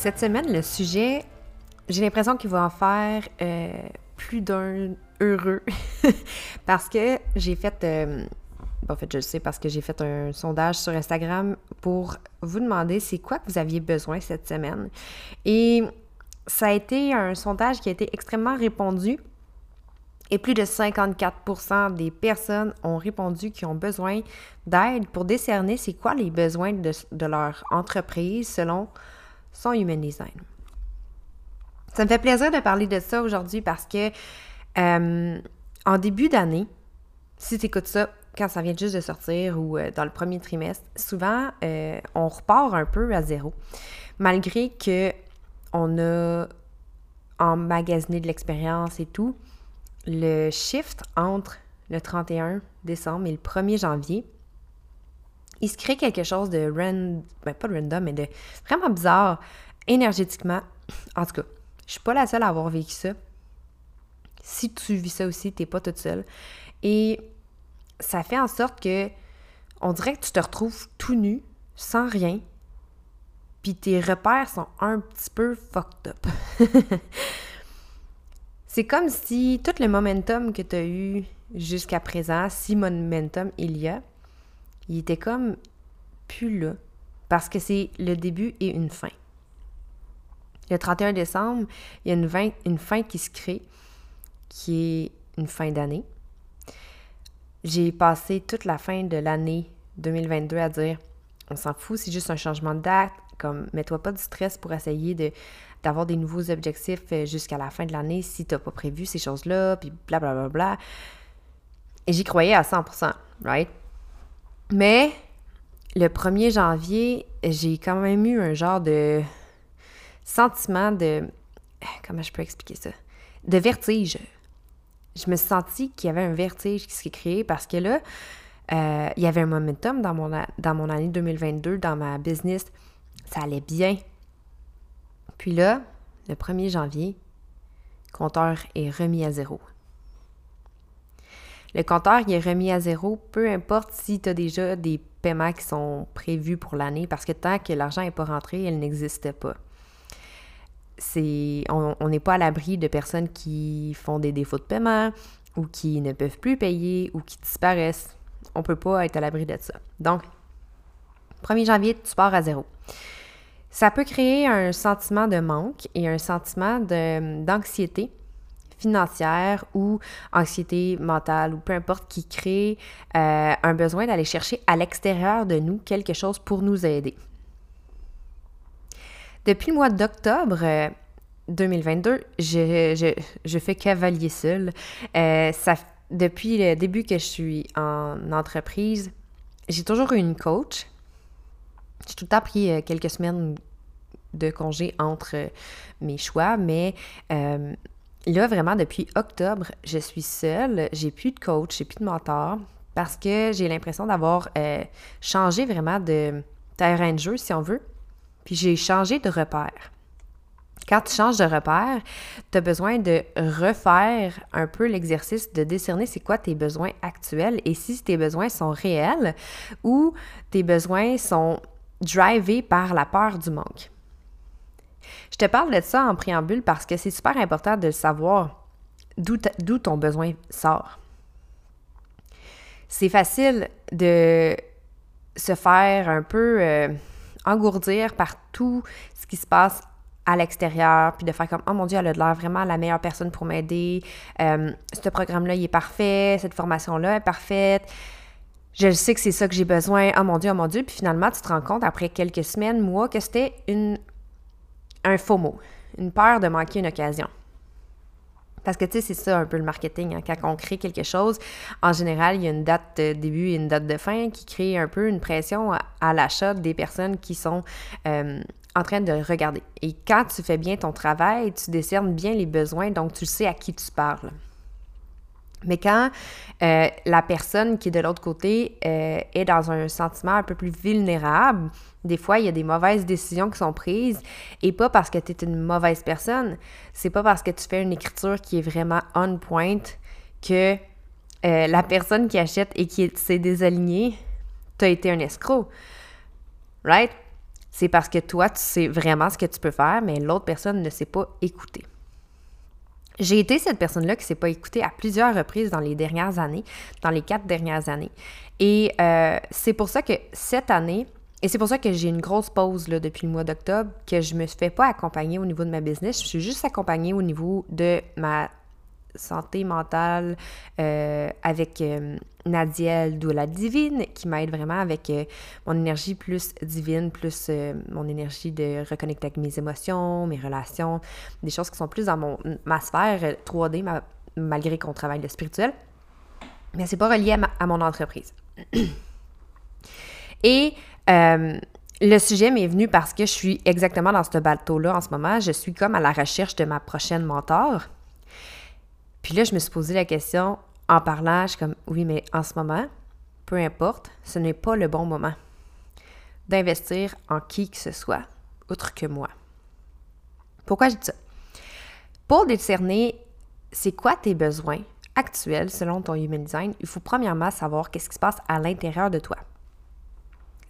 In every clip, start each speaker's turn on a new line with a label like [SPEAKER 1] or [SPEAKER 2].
[SPEAKER 1] Cette semaine, le sujet, j'ai l'impression qu'il va en faire euh, plus d'un heureux parce que j'ai fait, euh, en fait, je le sais parce que j'ai fait un sondage sur Instagram pour vous demander c'est quoi que vous aviez besoin cette semaine. Et ça a été un sondage qui a été extrêmement répondu. Et plus de 54% des personnes ont répondu qu'ils ont besoin d'aide pour décerner c'est quoi les besoins de leur entreprise selon son human design. Ça me fait plaisir de parler de ça aujourd'hui parce que euh, en début d'année, si tu écoutes ça quand ça vient juste de sortir ou euh, dans le premier trimestre, souvent euh, on repart un peu à zéro. Malgré que on a emmagasiné de l'expérience et tout, le shift entre le 31 décembre et le 1er janvier, il se crée quelque chose de random, ben pas de random, mais de vraiment bizarre énergétiquement. En tout cas, je suis pas la seule à avoir vécu ça. Si tu vis ça aussi, t'es pas toute seule. Et ça fait en sorte que on dirait que tu te retrouves tout nu, sans rien, puis tes repères sont un petit peu fucked up. C'est comme si tout le momentum que tu as eu jusqu'à présent, si momentum il y a, il était comme plus là. Parce que c'est le début et une fin. Le 31 décembre, il y a une, une fin qui se crée, qui est une fin d'année. J'ai passé toute la fin de l'année 2022 à dire on s'en fout, c'est juste un changement de date, comme mets-toi pas du stress pour essayer de d'avoir des nouveaux objectifs euh, jusqu'à la fin de l'année si tu n'as pas prévu ces choses-là, puis blablabla. Bla, bla, bla. Et j'y croyais à 100%, right? Mais le 1er janvier, j'ai quand même eu un genre de sentiment de... Comment je peux expliquer ça? De vertige. Je me suis sentie qu'il y avait un vertige qui s'est créé parce que là, euh, il y avait un momentum dans mon, dans mon année 2022, dans ma business. Ça allait bien. Puis là, le 1er janvier, compteur est remis à zéro. Le compteur il est remis à zéro, peu importe si tu as déjà des paiements qui sont prévus pour l'année, parce que tant que l'argent n'est pas rentré, elle n'existe pas. C'est, on n'est pas à l'abri de personnes qui font des défauts de paiement ou qui ne peuvent plus payer ou qui disparaissent. On ne peut pas être à l'abri de ça. Donc, 1er janvier, tu pars à zéro. Ça peut créer un sentiment de manque et un sentiment d'anxiété financière ou anxiété mentale ou peu importe qui crée euh, un besoin d'aller chercher à l'extérieur de nous quelque chose pour nous aider. Depuis le mois d'octobre 2022, euh, je, je, fais cavalier seul. Euh, ça, depuis le début que je suis en entreprise, j'ai toujours eu une coach j'ai tout le temps pris quelques semaines de congé entre mes choix, mais là, vraiment, depuis octobre, je suis seule. J'ai plus de coach, j'ai plus de mentor parce que j'ai l'impression d'avoir changé vraiment de terrain de jeu, si on veut. Puis j'ai changé de repère. Quand tu changes de repère, tu as besoin de refaire un peu l'exercice de décerner c'est quoi tes besoins actuels et si tes besoins sont réels ou tes besoins sont drivé par la peur du manque. Je te parle de ça en préambule parce que c'est super important de savoir d'où ton besoin sort. C'est facile de se faire un peu euh, engourdir par tout ce qui se passe à l'extérieur, puis de faire comme, oh mon Dieu, elle a l'air vraiment la meilleure personne pour m'aider, euh, ce programme-là, il est parfait, cette formation-là est parfaite, je sais que c'est ça que j'ai besoin, oh mon Dieu, oh mon Dieu, puis finalement, tu te rends compte après quelques semaines, mois, que c'était une, un faux mot, une peur de manquer une occasion. Parce que, tu sais, c'est ça un peu le marketing. Hein. Quand on crée quelque chose, en général, il y a une date de début et une date de fin qui crée un peu une pression à, l'achat des personnes qui sont euh, en train de regarder. Et quand tu fais bien ton travail, tu décernes bien les besoins, donc tu sais à qui tu parles. Mais quand euh, la personne qui est de l'autre côté euh, est dans un sentiment un peu plus vulnérable, des fois, il y a des mauvaises décisions qui sont prises et pas parce que tu es une mauvaise personne, c'est pas parce que tu fais une écriture qui est vraiment on point que euh, la personne qui achète et qui s'est désalignée, tu as été un escroc. Right? C'est parce que toi, tu sais vraiment ce que tu peux faire, mais l'autre personne ne sait pas écouter. J'ai été cette personne-là qui ne s'est pas écoutée à plusieurs reprises dans les dernières années, dans les quatre dernières années. Et euh, c'est pour ça que cette année, et c'est pour ça que j'ai une grosse pause depuis le mois d'octobre, que je ne me fais pas accompagner au niveau de ma business. Je suis juste accompagnée au niveau de ma santé mentale euh, avec euh, Nadiel la Divine, qui m'aide vraiment avec euh, mon énergie plus divine, plus euh, mon énergie de reconnecter avec mes émotions, mes relations, des choses qui sont plus dans mon, ma sphère 3D, malgré qu'on travaille le spirituel. Mais c'est pas relié à, mon entreprise. Et le sujet m'est venu parce que je suis exactement dans ce bateau-là en ce moment. Je suis comme à la recherche de ma prochaine mentor. Puis là, je me suis posé la question en parlant, je suis comme, oui, mais en ce moment, peu importe, ce n'est pas le bon moment d'investir en qui que ce soit, autre que moi. Pourquoi je dis ça? Pour décerner c'est quoi tes besoins actuels selon ton human design, il faut premièrement savoir qu'est-ce qui se passe à l'intérieur de toi.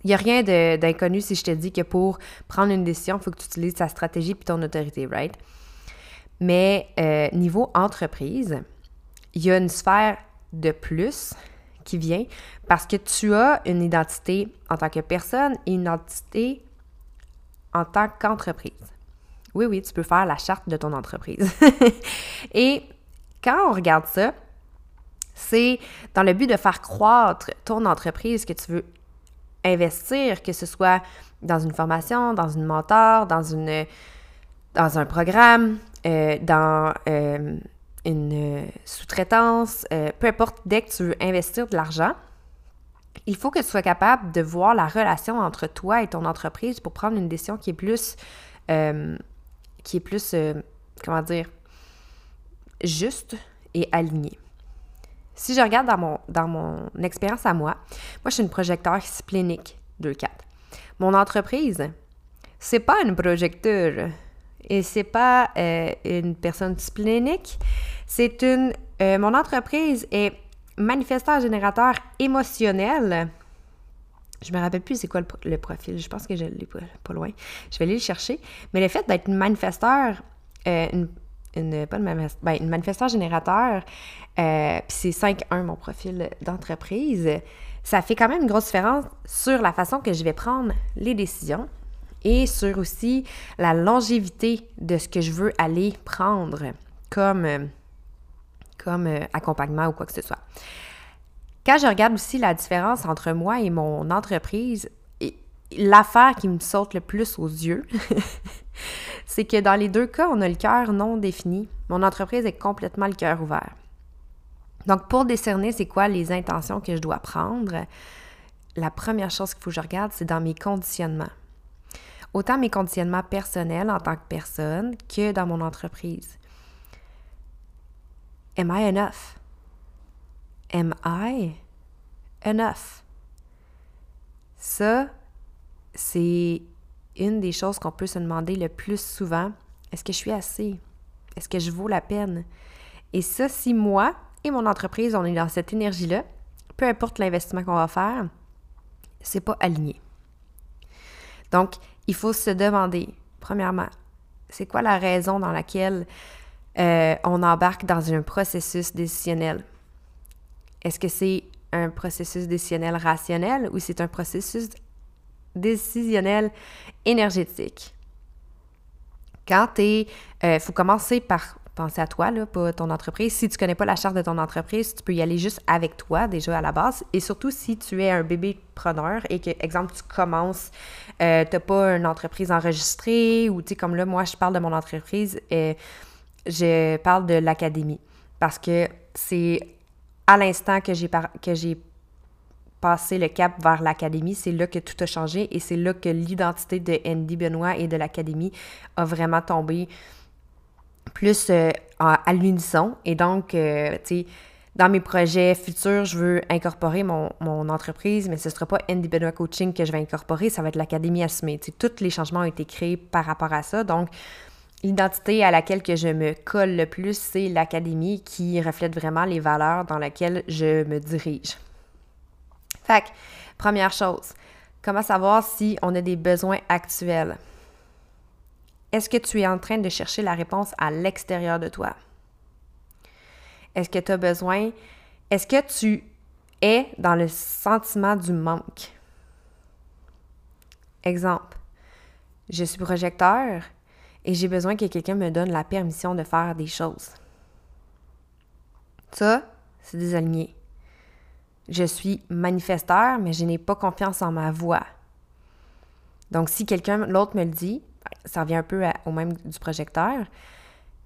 [SPEAKER 1] Il n'y a rien d'inconnu si je te dis que pour prendre une décision, il faut que tu utilises ta stratégie puis ton autorité, right? Mais euh, niveau entreprise, il y a une sphère de plus qui vient parce que tu as une identité en tant que personne et une identité en tant qu'entreprise. Oui, oui, tu peux faire la charte de ton entreprise. et quand on regarde ça, c'est dans le but de faire croître ton entreprise que tu veux investir, que ce soit dans une formation, dans une mentor, dans, une, dans un programme, euh, dans euh, une euh, sous-traitance, peu importe, dès que tu veux investir de l'argent, il faut que tu sois capable de voir la relation entre toi et ton entreprise pour prendre une décision qui est plus, qui est plus, comment dire, juste et alignée. Si je regarde dans mon, dans mon expérience à moi, moi, je suis une projecteur splénique 2-4. Mon entreprise, c'est pas une projecteur et c'est pas euh, une personne splénique. C'est une. Euh, mon entreprise est manifesteur générateur émotionnel. Je me rappelle plus c'est quoi le, profil. Je pense que je l'ai pas, loin. Je vais aller le chercher. Mais le fait d'être une manifesteur, euh, une, pas une, ben, une manifesteur générateur, puis c'est 5-1 mon profil d'entreprise, ça fait quand même une grosse différence sur la façon que je vais prendre les décisions et sur aussi la longévité de ce que je veux aller prendre comme, euh, comme euh, accompagnement ou quoi que ce soit. Quand je regarde aussi la différence entre moi et mon entreprise, l'affaire qui me saute le plus aux yeux, c'est que dans les deux cas, on a le cœur non défini. Mon entreprise est complètement le cœur ouvert. Donc, pour décerner c'est quoi les intentions que je dois prendre, la première chose qu'il faut que je regarde, c'est dans mes conditionnements autant mes conditionnements personnels en tant que personne que dans mon entreprise. Am I enough? Am I enough? Ça, c'est une des choses qu'on peut se demander le plus souvent. Est-ce que je suis assez? Est-ce que je vaux la peine? Et ça, si moi et mon entreprise, on est dans cette énergie-là, peu importe l'investissement qu'on va faire, c'est pas aligné. Donc, il faut se demander, premièrement, c'est quoi la raison dans laquelle euh, on embarque dans un processus décisionnel? Est-ce que c'est un processus décisionnel rationnel ou c'est un processus décisionnel énergétique? Quand tu es... Il euh, faut commencer par penser à toi, là, pas ton entreprise. Si tu connais pas la charte de ton entreprise, tu peux y aller juste avec toi déjà à la base. Et surtout si tu es un bébé preneur et que, exemple, tu commences, euh, tu n'as pas une entreprise enregistrée ou, tu sais, comme là, moi, je parle de mon entreprise, et je parle de l'académie. Parce que c'est à l'instant que j'ai, que j'ai passé le cap vers l'académie, c'est là que tout a changé et c'est là que l'identité de Andy Benoît et de l'académie a vraiment tombé plus euh, à, l'unisson. Et donc, euh, tu sais, dans mes projets futurs, je veux incorporer mon, entreprise, mais ce ne sera pas Andy Benoît Coaching que je vais incorporer, ça va être l'Académie Assumée. Tu sais, tous les changements ont été créés par rapport à ça. Donc, l'identité à laquelle que je me colle le plus, c'est l'Académie qui reflète vraiment les valeurs dans lesquelles je me dirige. Fait que, première chose, comment savoir si on a des besoins actuels? Est-ce que tu es en train de chercher la réponse à l'extérieur de toi? Est-ce que tu as besoin? Est-ce que tu es dans le sentiment du manque? Exemple, je suis projecteur et j'ai besoin que quelqu'un me donne la permission de faire des choses. Ça, c'est désaligné. Je suis manifesteur, mais je n'ai pas confiance en ma voix. Donc, si quelqu'un, l'autre me le dit, ça revient un peu au même du projecteur.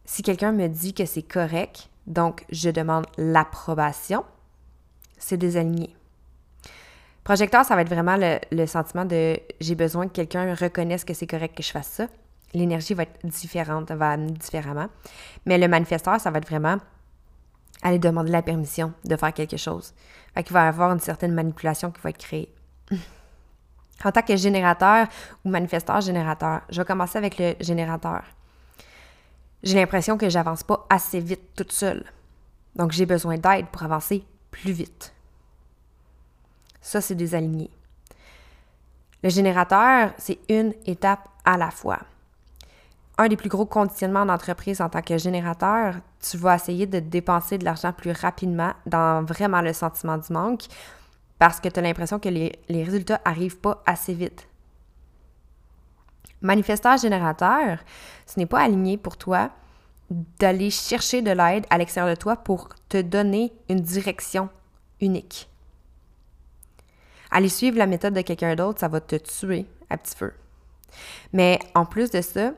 [SPEAKER 1] Si quelqu'un me dit que c'est correct, donc je demande l'approbation, c'est désaligné. Projecteur, ça va être vraiment le, sentiment de j'ai besoin que quelqu'un reconnaisse que c'est correct que je fasse ça. L'énergie va être différente, va amener différemment. Mais le manifesteur, ça va être vraiment aller demander la permission de faire quelque chose. Fait qu'il va y avoir une certaine manipulation qui va être créée. En tant que générateur ou manifesteur générateur, je vais commencer avec le générateur. J'ai l'impression que j'avance pas assez vite toute seule. Donc j'ai besoin d'aide pour avancer plus vite. Ça, c'est désaligné. Le générateur, c'est une étape à la fois. Un des plus gros conditionnements d'entreprise en tant que générateur, tu vas essayer de dépenser de l'argent plus rapidement dans vraiment le sentiment du manque parce que tu as l'impression que les, résultats n'arrivent pas assez vite. Manifesteur générateur, ce n'est pas aligné pour toi d'aller chercher de l'aide à l'extérieur de toi pour te donner une direction unique. Aller suivre la méthode de quelqu'un d'autre, ça va te tuer à petit feu. Mais en plus de ça,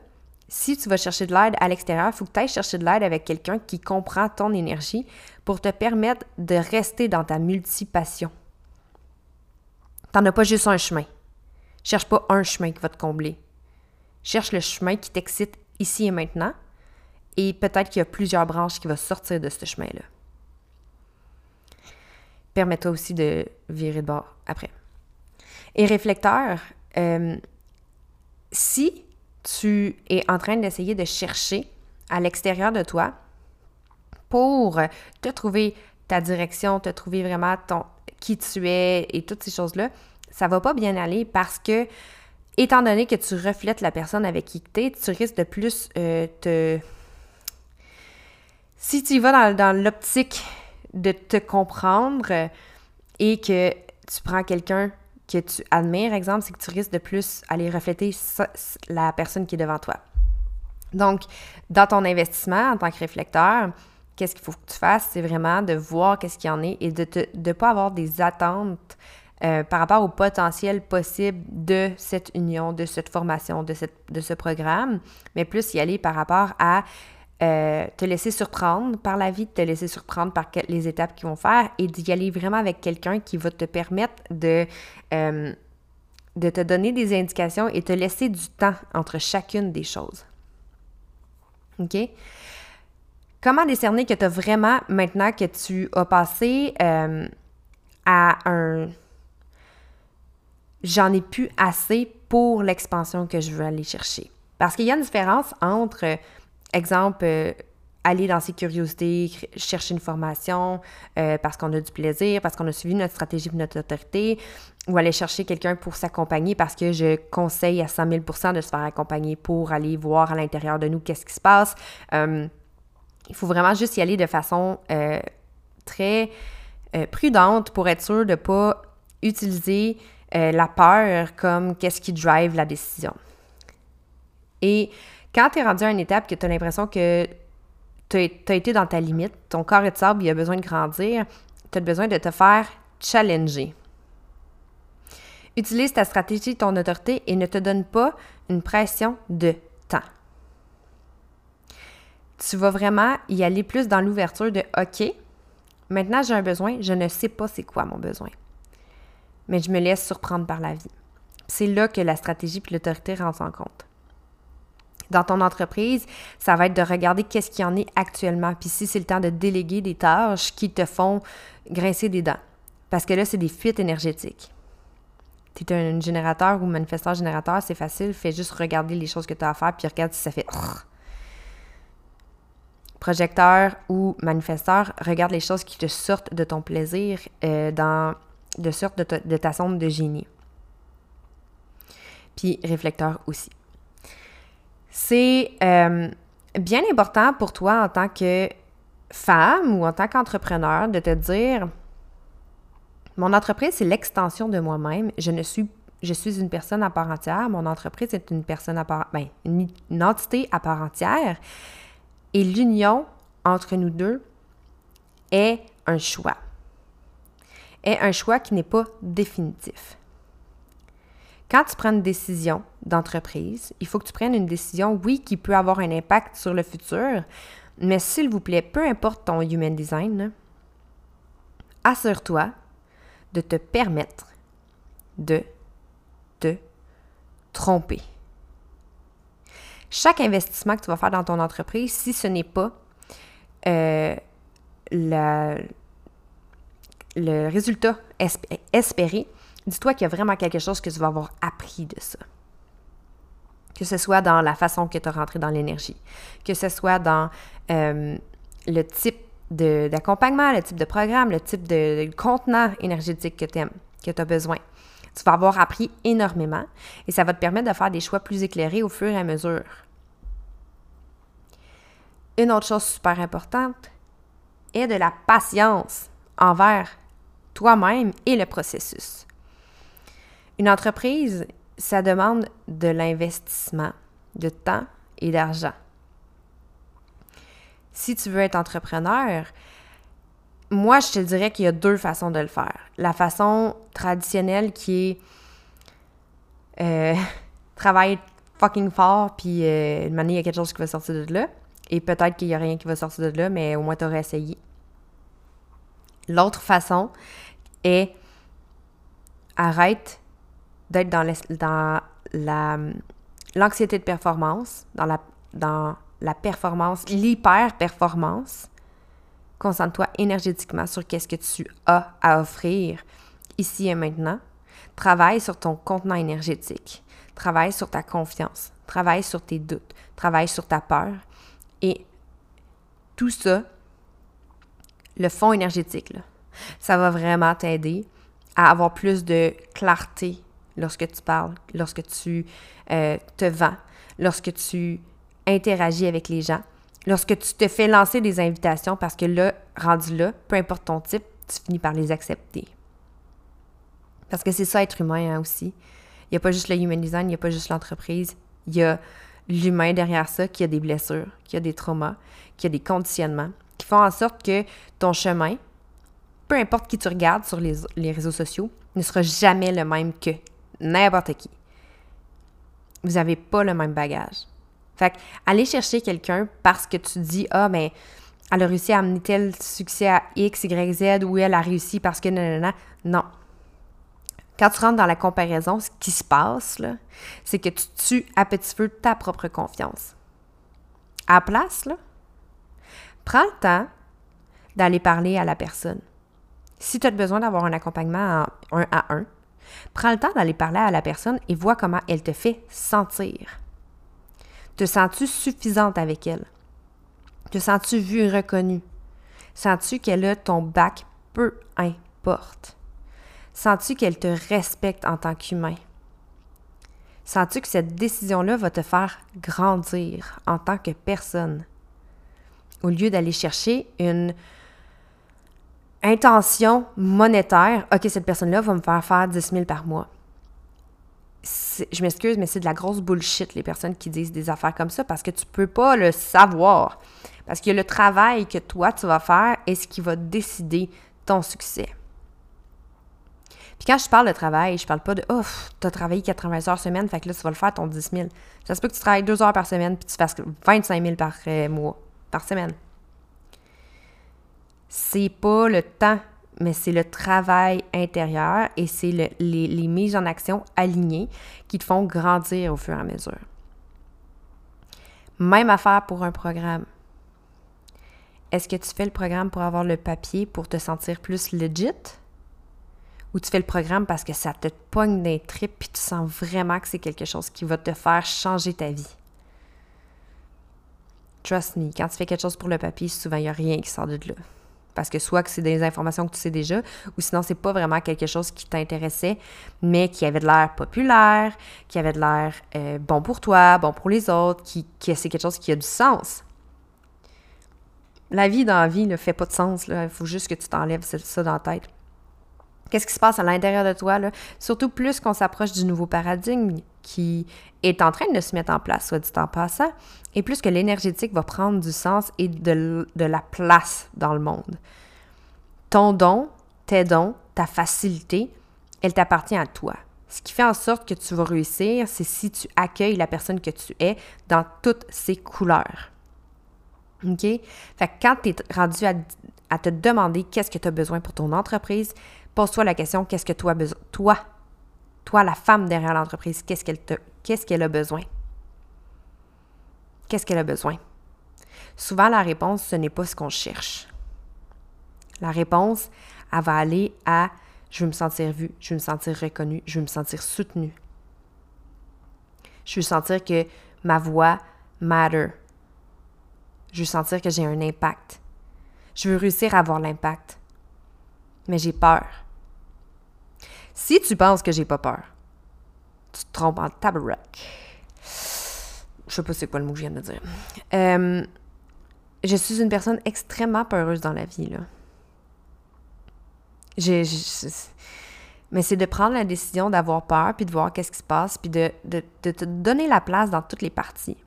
[SPEAKER 1] si tu vas chercher de l'aide à l'extérieur, il faut que tu ailles chercher de l'aide avec quelqu'un qui comprend ton énergie pour te permettre de rester dans ta multipassion. T'en as pas juste un chemin. Cherche pas un chemin qui va te combler. Cherche le chemin qui t'excite ici et maintenant. Et peut-être qu'il y a plusieurs branches qui vont sortir de ce chemin-là. Permets-toi aussi de virer de bord après. Et réflecteur, euh, si tu es en train d'essayer de chercher à l'extérieur de toi pour te trouver ta direction, te trouver vraiment ton, qui tu es et toutes ces choses-là, ça va pas bien aller parce que, étant donné que tu reflètes la personne avec qui tu es, tu risques de plus euh, te. Si tu vas dans, l'optique de te comprendre et que tu prends quelqu'un que tu admires, exemple, c'est que tu risques de plus aller refléter la personne qui est devant toi. Donc, dans ton investissement en tant que réflecteur, qu'est-ce qu'il faut que tu fasses, c'est vraiment de voir qu'est-ce qu'il y en est et de ne pas avoir des attentes euh, par rapport au potentiel possible de cette union, de cette formation, de, cette, de ce programme, mais plus y aller par rapport à euh, te laisser surprendre par la vie, te laisser surprendre par les étapes qu'ils vont faire et d'y aller vraiment avec quelqu'un qui va te permettre de, euh, de te donner des indications et te laisser du temps entre chacune des choses. OK? Comment décerner que tu as vraiment, maintenant que tu as passé euh, à un j'en ai plus assez pour l'expansion que je veux aller chercher? Parce qu'il y a une différence entre, exemple, euh, aller dans ses curiosités, chercher une formation euh, parce qu'on a du plaisir, parce qu'on a suivi notre stratégie de notre autorité, ou aller chercher quelqu'un pour s'accompagner parce que je conseille à 100 000% de se faire accompagner pour aller voir à l'intérieur de nous qu'est-ce qui se passe il faut vraiment juste y aller de façon euh, très euh, prudente pour être sûr de ne pas utiliser euh, la peur comme qu'est-ce qui drive la décision. Et quand tu es rendu à une étape que tu as l'impression que tu as, été dans ta limite, ton corps est de sable, il a besoin de grandir, tu as besoin de te faire challenger. Utilise ta stratégie, ton autorité et ne te donne pas une pression de. Tu vas vraiment y aller plus dans l'ouverture de OK, maintenant j'ai un besoin, je ne sais pas c'est quoi mon besoin. Mais je me laisse surprendre par la vie. C'est là que la stratégie et l'autorité rentrent en compte dans ton entreprise, ça va être de regarder qu'est-ce qu'il y en est actuellement. Puis si c'est le temps de déléguer des tâches qui te font grincer des dents. Parce que là, c'est des fuites énergétiques. Tu es un générateur ou manifesteur générateur, c'est facile. Fais juste regarder les choses que tu as à faire, puis regarde si ça fait. Projecteur ou manifesteur, regarde les choses qui te sortent de ton plaisir, euh, dans, de sorte de, ta, de de génie. Puis réflecteur aussi c'est euh, bien important pour toi en tant que femme ou en tant qu'entrepreneur de te dire mon entreprise, c'est l'extension de moi-même. Je ne suis je suis une personne à part entière. Mon entreprise est une personne à part, ben, une, entité à part entière. Et l'union entre nous deux est un choix. Est un choix qui n'est pas définitif. Quand tu prends une décision d'entreprise, il faut que tu prennes une décision, oui, qui peut avoir un impact sur le futur, mais s'il vous plaît, peu importe ton human design, assure-toi de te permettre de te tromper. Chaque investissement que tu vas faire dans ton entreprise, si ce n'est pas euh, le résultat espéré, dis-toi qu'il y a vraiment quelque chose que tu vas avoir appris de ça. Que ce soit dans la façon que tu as rentré dans l'énergie, que ce soit dans euh, le type d'accompagnement, le type de programme, le type de, contenant énergétique que tu aimes, que tu as besoin. Tu vas avoir appris énormément et ça va te permettre de faire des choix plus éclairés au fur et à mesure. Une autre chose super importante est de la patience envers toi-même et le processus. Une entreprise, ça demande de l'investissement de temps et d'argent. Si tu veux être entrepreneur, moi, je te dirais qu'il y a deux façons de le faire. La façon traditionnelle qui est euh, fucking fort, puis euh, il y a quelque chose qui va sortir de là. Et peut-être qu'il n'y a rien qui va sortir de là, mais au moins tu aurais essayé. L'autre façon est arrête d'être dans, dans la, l'anxiété de performance, dans la, dans la performance, l'hyper-performance. Concentre-toi énergétiquement sur qu'est-ce que tu as à offrir ici et maintenant. Travaille sur ton contenant énergétique. Travaille sur ta confiance. Travaille sur tes doutes. Travaille sur ta peur. Et tout ça, le fond énergétique, ça va vraiment t'aider à avoir plus de clarté lorsque tu parles, lorsque tu euh, te vends, lorsque tu interagis avec les gens, lorsque tu te fais lancer des invitations parce que là, rendu là, peu importe ton type, tu finis par les accepter. Parce que c'est ça être humain hein, aussi. Il n'y a pas juste le human design, il n'y a pas juste l'entreprise, il y a l'humain derrière ça qui a des blessures, qui a des traumas, qui a des conditionnements, qui font en sorte que ton chemin, peu importe qui tu regardes sur les, les réseaux sociaux, ne sera jamais le même que n'importe qui. Vous n'avez pas le même bagage. Fait aller chercher quelqu'un parce que tu dis, ah, mais elle a réussi à amener tel succès à X, Y, Z, ou elle a réussi parce que non. Non. Quand tu rentres dans la comparaison, ce qui se passe, c'est que tu tues à petit feu ta propre confiance. À la place, là, prends le temps d'aller parler à la personne. Si tu as besoin d'avoir un accompagnement en un à un, Prends le temps d'aller parler à la personne et vois comment elle te fait sentir. Te sens-tu suffisante avec elle? Te sens-tu vue et reconnue? Sens-tu qu'elle a ton bac? Peu importe. Sens-tu qu'elle te respecte en tant qu'humain? Sens-tu que cette décision-là va te faire grandir en tant que personne? Au lieu d'aller chercher une, intention monétaire, OK, cette personne-là va me faire faire 10 000 par mois. Je m'excuse, mais c'est de la grosse bullshit, les personnes qui disent des affaires comme ça, parce que tu peux pas le savoir. Parce que le travail que toi, tu vas faire est ce qui va décider ton succès. Puis quand je parle de travail, je parle pas de « Oh, tu as travaillé 80 heures semaine, fait que là, tu vas le faire ton 10 000 ». Ça se peut que tu travailles 2 heures par semaine, puis tu fasses 25 000 par euh, mois, par semaine. C'est pas le temps, mais c'est le travail intérieur et c'est les, mises en action alignées qui te font grandir au fur et à mesure. Même affaire pour un programme. Est-ce que tu fais le programme pour avoir le papier pour te sentir plus legit? Ou tu fais le programme parce que ça te pogne des tripes puis tu sens vraiment que c'est quelque chose qui va te faire changer ta vie? Trust me, quand tu fais quelque chose pour le papier, souvent il n'y a rien qui sort de là. Parce que soit que c'est des informations que tu sais déjà, ou sinon c'est pas vraiment quelque chose qui t'intéressait, mais qui avait de l'air populaire, qui avait de l'air euh, bon pour toi, bon pour les autres, qui, qui c'est quelque chose qui a du sens la vie dans la vie ne fait pas de sens. Il faut juste que tu t'enlèves ça dans la tête. Qu'est-ce qui se passe à l'intérieur de toi? Là? Surtout plus qu'on s'approche du nouveau paradigme qui est en train de se mettre en place, soit dit en passant, et plus que l'énergétique va prendre du sens et de, la place dans le monde. Ton don, tes dons, ta facilité, elle t'appartient à toi. Ce qui fait en sorte que tu vas réussir, c'est si tu accueilles la personne que tu es dans toutes ses couleurs. OK? Fait que quand tu es rendu à, te demander qu'est-ce que tu as besoin pour ton entreprise, pose-toi la question qu'est-ce que toi toi toi la femme derrière l'entreprise qu'est-ce qu'elle qu'est-ce qu'elle a besoin? Qu'est-ce qu'elle a besoin? Souvent la réponse ce n'est pas ce qu'on cherche. La réponse elle va aller à je veux me sentir vue, je veux me sentir reconnue, je veux me sentir soutenue. Je veux sentir que ma voix matter, je veux sentir que j'ai un impact. Je veux réussir à avoir l'impact. Mais j'ai peur. Si tu penses que j'ai pas peur, tu te trompes en tabarnak. Je sais pas c'est quoi le mot que je viens de dire. Euh, je suis une personne extrêmement peureuse dans la vie, là. mais c'est de prendre la décision d'avoir peur, puis de voir qu'est-ce qui se passe, puis de, de, te donner la place dans toutes les parties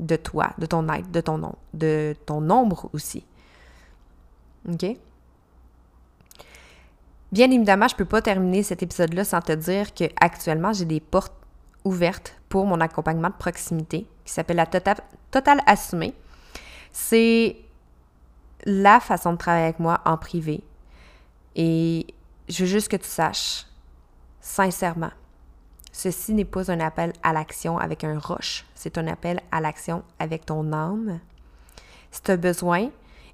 [SPEAKER 1] de toi, de ton être, de ton nom, de ton nombre aussi. OK? Bien évidemment, je ne peux pas terminer cet épisode-là sans te dire que actuellement j'ai des portes ouvertes pour mon accompagnement de proximité qui s'appelle la Total, Total Assumé. C'est la façon de travailler avec moi en privé. Et je veux juste que tu saches, sincèrement, Ceci n'est pas un appel à l'action avec un roche, c'est un appel à l'action avec ton âme. Si tu as besoin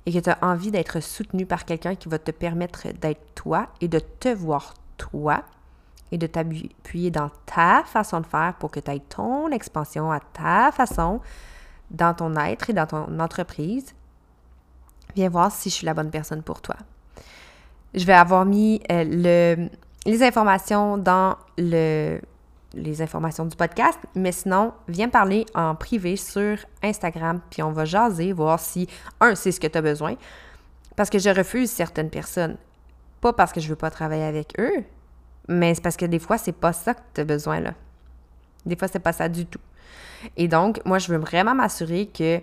[SPEAKER 1] et que tu as envie d'être soutenu par quelqu'un qui va te permettre d'être toi et de te voir toi et de t'appuyer dans ta façon de faire pour que tu aies ton expansion à ta façon dans ton être et dans ton entreprise, viens voir si je suis la bonne personne pour toi. Je vais avoir mis euh, le, les informations dans le, les informations du podcast. Mais sinon, viens parler en privé sur Instagram, puis on va jaser, voir si, un, c'est ce que tu as besoin. Parce que je refuse certaines personnes. Pas parce que je veux pas travailler avec eux, mais c'est parce que des fois, c'est pas ça que tu as besoin, là. Des fois, c'est pas ça du tout. Et donc, moi, je veux vraiment m'assurer que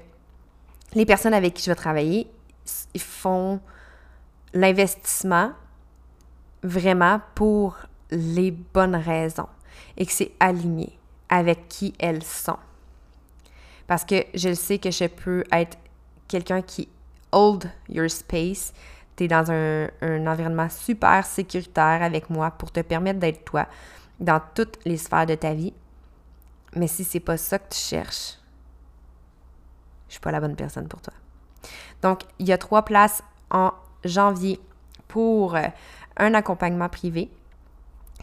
[SPEAKER 1] les personnes avec qui je vais travailler, font l'investissement vraiment pour les bonnes raisons et que c'est aligné avec qui elles sont. Parce que je sais que je peux être quelqu'un qui hold your space. Tu es dans un, environnement super sécuritaire avec moi pour te permettre d'être toi dans toutes les sphères de ta vie. Mais si c'est pas ça que tu cherches, je suis pas la bonne personne pour toi. Donc, il y a trois places en janvier pour euh, un accompagnement privé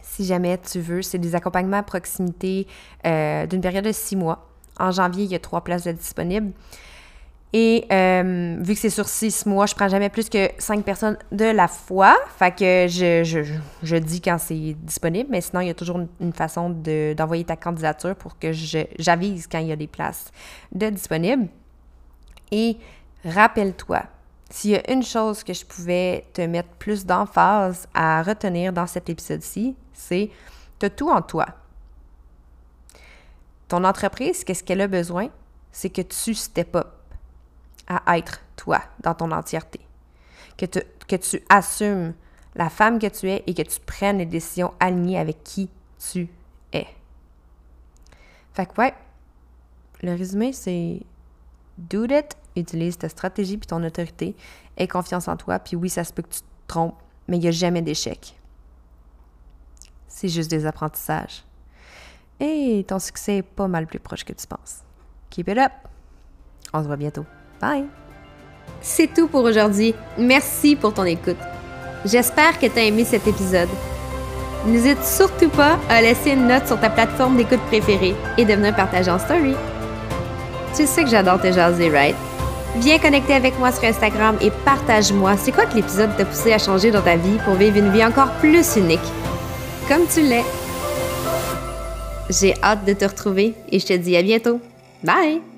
[SPEAKER 1] si jamais tu veux. C'est des accompagnements à proximité euh, d'une période de six mois. En janvier, il y a trois places de disponibles. Et euh, vu que c'est sur six mois, je prends jamais plus que cinq personnes de la fois. Fait que je, dis quand c'est disponible, mais sinon, il y a toujours une, façon d'envoyer ta candidature pour que j'avise quand il y a des places de disponibles. Et rappelle-toi, S'il y a une chose que je pouvais te mettre plus d'emphase à retenir dans cet épisode-ci, c'est tu as tout en toi. Ton entreprise, qu'est-ce qu'elle a besoin? C'est que tu step up à être toi dans ton entièreté. Que, que tu assumes la femme que tu es et que tu prennes les décisions alignées avec qui tu es. Fait que ouais, le résumé c'est do it, utilise ta stratégie puis ton autorité, aie confiance en toi, puis oui, ça se peut que tu te trompes, mais il n'y a jamais d'échec. C'est juste des apprentissages. Et ton succès est pas mal plus proche que tu penses. Keep it up! On se voit bientôt. Bye!
[SPEAKER 2] C'est tout pour aujourd'hui. Merci pour ton écoute. J'espère que tu as aimé cet épisode. N'hésite surtout pas à laisser une note sur ta plateforme d'écoute préférée et de venir partager en story. Tu sais que j'adore te jaser, right? Viens connecter avec moi sur Instagram et partage-moi c'est quoi que l'épisode t'a poussé à changer dans ta vie pour vivre une vie encore plus unique. Comme tu l'es. J'ai hâte de te retrouver et je te dis à bientôt. Bye!